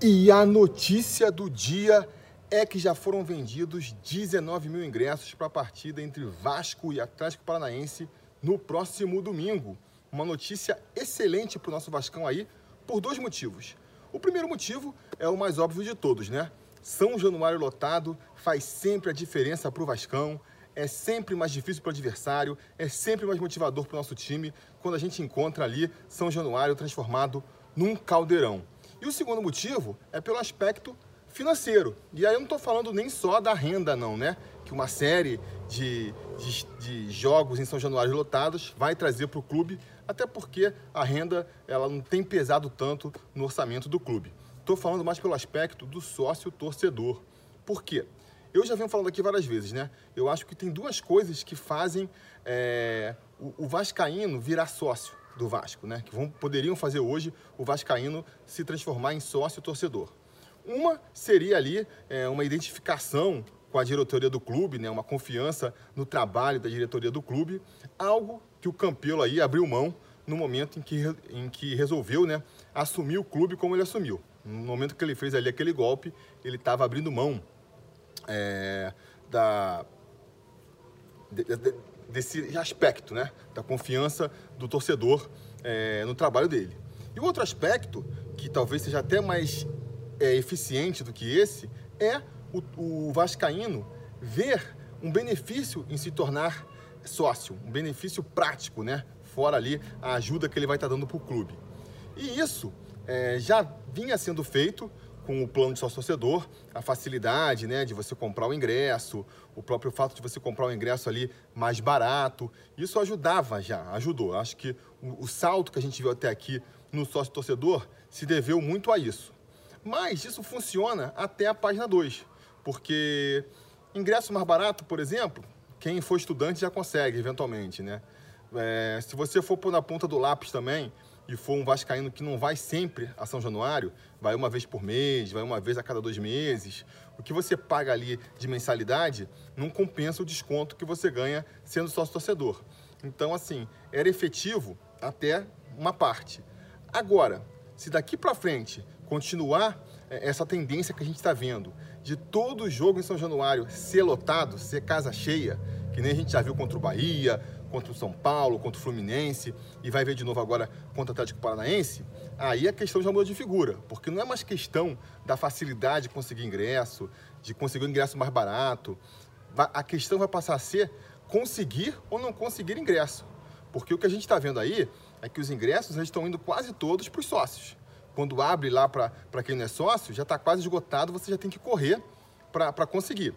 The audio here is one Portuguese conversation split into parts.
E a notícia do dia é que já foram vendidos 19 mil ingressos para a partida entre Vasco e Atlético Paranaense no próximo domingo. Uma notícia excelente para o nosso Vascão aí, por dois motivos. O primeiro motivo é o mais óbvio de todos, né? São Januário lotado faz sempre a diferença para o Vascão, é sempre mais difícil para o adversário, é sempre mais motivador para o nosso time quando a gente encontra ali São Januário transformado num caldeirão. E o segundo motivo é pelo aspecto financeiro. E aí eu não estou falando nem só da renda, não, né? Que uma série de, de, de jogos em São Januário lotados vai trazer para o clube, até porque a renda ela não tem pesado tanto no orçamento do clube. Estou falando mais pelo aspecto do sócio torcedor. Por quê? Eu já venho falando aqui várias vezes, né? Eu acho que tem duas coisas que fazem é, o, o Vascaíno virar sócio do Vasco, né? Que vão, poderiam fazer hoje o Vascaíno se transformar em sócio torcedor. Uma seria ali é, uma identificação com a diretoria do clube, né? Uma confiança no trabalho da diretoria do clube, algo que o Campelo aí abriu mão no momento em que, em que resolveu, né? Assumir o clube como ele assumiu. No momento que ele fez ali aquele golpe, ele estava abrindo mão é, da, de, de, desse aspecto, né? Da confiança do torcedor é, no trabalho dele. E o outro aspecto, que talvez seja até mais é, eficiente do que esse, é o, o Vascaíno ver um benefício em se tornar sócio, um benefício prático, né? Fora ali a ajuda que ele vai estar dando para o clube. E isso é, já vinha sendo feito com o plano de sócio-torcedor, a facilidade né, de você comprar o ingresso, o próprio fato de você comprar o ingresso ali mais barato, isso ajudava já, ajudou. Acho que o, o salto que a gente viu até aqui no sócio-torcedor se deveu muito a isso. Mas isso funciona até a página 2, porque ingresso mais barato, por exemplo, quem for estudante já consegue, eventualmente, né? É, se você for pôr na ponta do lápis também, e for um vascaíno que não vai sempre a São Januário, vai uma vez por mês, vai uma vez a cada dois meses, o que você paga ali de mensalidade não compensa o desconto que você ganha sendo sócio torcedor. Então, assim, era efetivo até uma parte. Agora, se daqui para frente continuar é, essa tendência que a gente está vendo de todo jogo em São Januário ser lotado, ser casa cheia, que nem a gente já viu contra o Bahia, contra o São Paulo, contra o Fluminense e vai ver de novo agora contra o Atlético Paranaense, aí a questão já mudou de figura, porque não é mais questão da facilidade de conseguir ingresso, de conseguir um ingresso mais barato. A questão vai passar a ser conseguir ou não conseguir ingresso. Porque o que a gente está vendo aí é que os ingressos estão indo quase todos para os sócios. Quando abre lá para quem não é sócio, já está quase esgotado, você já tem que correr para conseguir.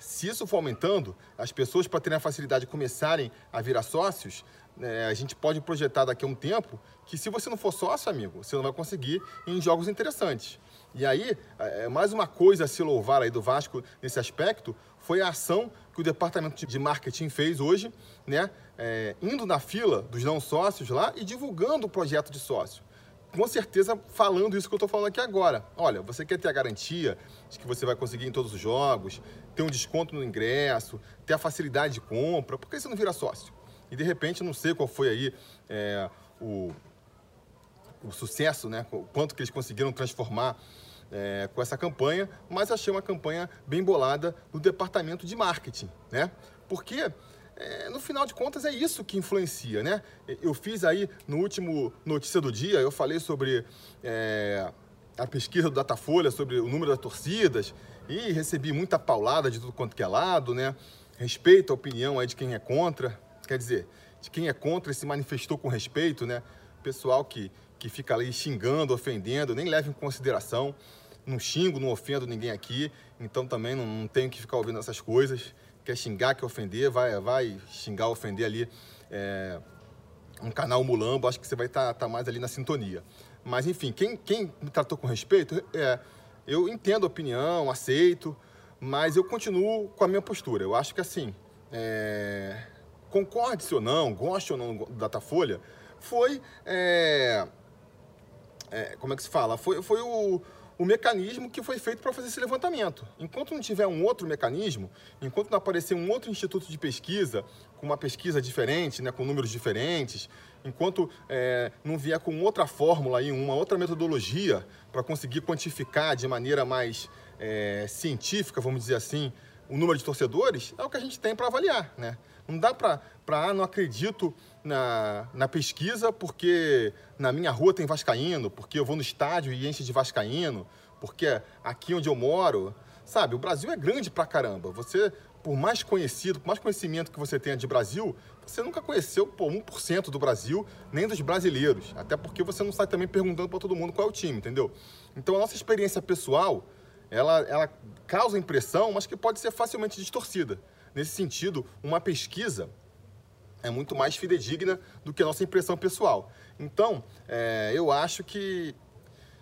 Se isso for aumentando, as pessoas, para terem a facilidade de começarem a virar sócios, né, a gente pode projetar daqui a um tempo que se você não for sócio, amigo, você não vai conseguir em jogos interessantes. E aí, é, mais uma coisa a se louvar aí do Vasco nesse aspecto foi a ação que o departamento de marketing fez hoje, né? É, indo na fila dos não sócios lá e divulgando o projeto de sócio com certeza falando isso que eu estou falando aqui agora. Olha, você quer ter a garantia de que você vai conseguir em todos os jogos, ter um desconto no ingresso, ter a facilidade de compra, por que você não vira sócio? E de repente, não sei qual foi aí é, o, o sucesso, né? Quanto que eles conseguiram transformar é, com essa campanha, mas achei uma campanha bem bolada no departamento de marketing, né? Porque é, no final de contas é isso que influencia, né? Eu fiz aí no último Notícia do Dia, eu falei sobre é, a pesquisa do Datafolha, sobre o número das torcidas, e recebi muita paulada de tudo quanto que é lado, né? Respeito a opinião aí de quem é contra, quer dizer, de quem é contra e se manifestou com respeito, né? Pessoal que, que fica ali xingando, ofendendo, nem leva em consideração. Não xingo, não ofendo ninguém aqui, então também não, não tenho que ficar ouvindo essas coisas quer xingar, quer ofender, vai, vai xingar, ofender ali é, um canal mulambo, acho que você vai estar tá, tá mais ali na sintonia. Mas, enfim, quem, quem me tratou com respeito, é, eu entendo a opinião, aceito, mas eu continuo com a minha postura. Eu acho que, assim, é, concorde-se ou não, goste ou não do Datafolha, foi, é, é, como é que se fala? Foi, foi o, o mecanismo que foi feito para fazer esse levantamento. Enquanto não tiver um outro mecanismo, enquanto não aparecer um outro instituto de pesquisa, com uma pesquisa diferente, né, com números diferentes, enquanto é, não vier com outra fórmula, aí, uma outra metodologia para conseguir quantificar de maneira mais é, científica, vamos dizer assim, o número de torcedores, é o que a gente tem para avaliar. Né? Não dá para, ah, não acredito na, na pesquisa porque na minha rua tem vascaíno, porque eu vou no estádio e enche de vascaíno, porque aqui onde eu moro, sabe, o Brasil é grande pra caramba. Você, por mais conhecido, por mais conhecimento que você tenha de Brasil, você nunca conheceu pô, 1% do Brasil, nem dos brasileiros. Até porque você não sai também perguntando para todo mundo qual é o time, entendeu? Então a nossa experiência pessoal, ela, ela causa impressão, mas que pode ser facilmente distorcida. Nesse sentido, uma pesquisa é muito mais fidedigna do que a nossa impressão pessoal. Então, é, eu acho que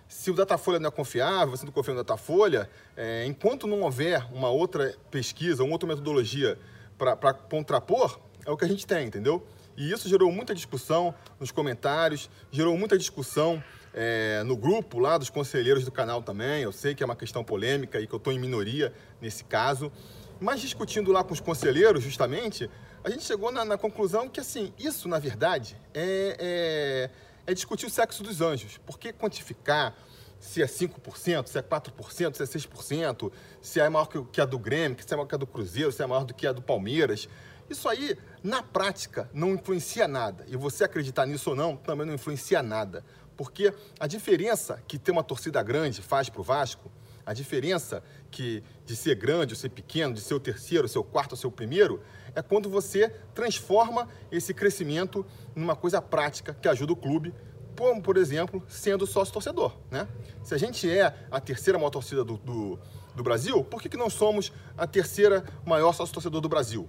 se o Datafolha não é confiável, você não confia no Datafolha, é, enquanto não houver uma outra pesquisa, uma outra metodologia para contrapor, é o que a gente tem, entendeu? E isso gerou muita discussão nos comentários, gerou muita discussão é, no grupo lá dos conselheiros do canal também. Eu sei que é uma questão polêmica e que eu estou em minoria nesse caso. Mas discutindo lá com os conselheiros, justamente, a gente chegou na, na conclusão que, assim, isso, na verdade, é, é, é, discutir o sexo dos anjos. Porque quantificar se é 5%, se é 4%, se é 6%, se é maior que a do Grêmio, se é maior que a do Cruzeiro, se é maior do que a do Palmeiras. Isso aí, na prática, não influencia nada. E você acreditar nisso ou não, também não influencia nada. Porque a diferença que ter uma torcida grande faz para o Vasco a diferença que de ser grande ou ser pequeno, de ser o terceiro, o quarto ou ser o primeiro, é quando você transforma esse crescimento numa coisa prática que ajuda o clube, como, por exemplo, sendo sócio-torcedor. Né? Se a gente é a terceira maior torcida do, do, do Brasil, por que, que não somos a terceira maior sócio-torcedor do Brasil?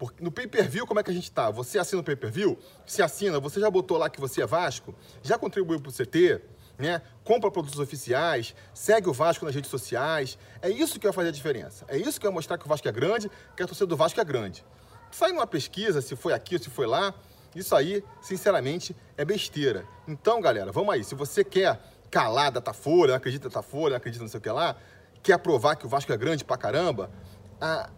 Porque no pay-per-view, como é que a gente está? Você assina o pay-per-view? Se assina, você já botou lá que você é Vasco? Já contribuiu para o CT? né? compra produtos oficiais, segue o Vasco nas redes sociais. É isso que vai fazer a diferença. É isso que vai mostrar que o Vasco é grande, que a torcida do Vasco é grande. Sai numa pesquisa se foi aqui ou se foi lá, isso aí, sinceramente, é besteira. Então, galera, vamos aí. Se você quer calar a Datafolha, não acredita na Datafolha, não acredita não sei o que lá, quer provar que o Vasco é grande pra caramba, a,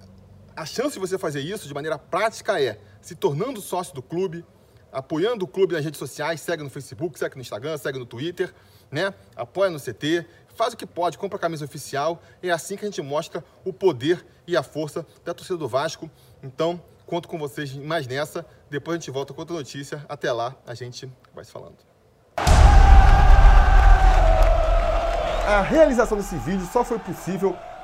a chance de você fazer isso de maneira prática é se tornando sócio do clube, apoiando o clube nas redes sociais, segue no Facebook, segue no Instagram, segue no Twitter, né? Apoia no CT, faz o que pode, compra a camisa oficial. É assim que a gente mostra o poder e a força da torcida do Vasco. Então, conto com vocês mais nessa. Depois a gente volta com outra notícia. Até lá, a gente vai se falando. A realização desse vídeo só foi possível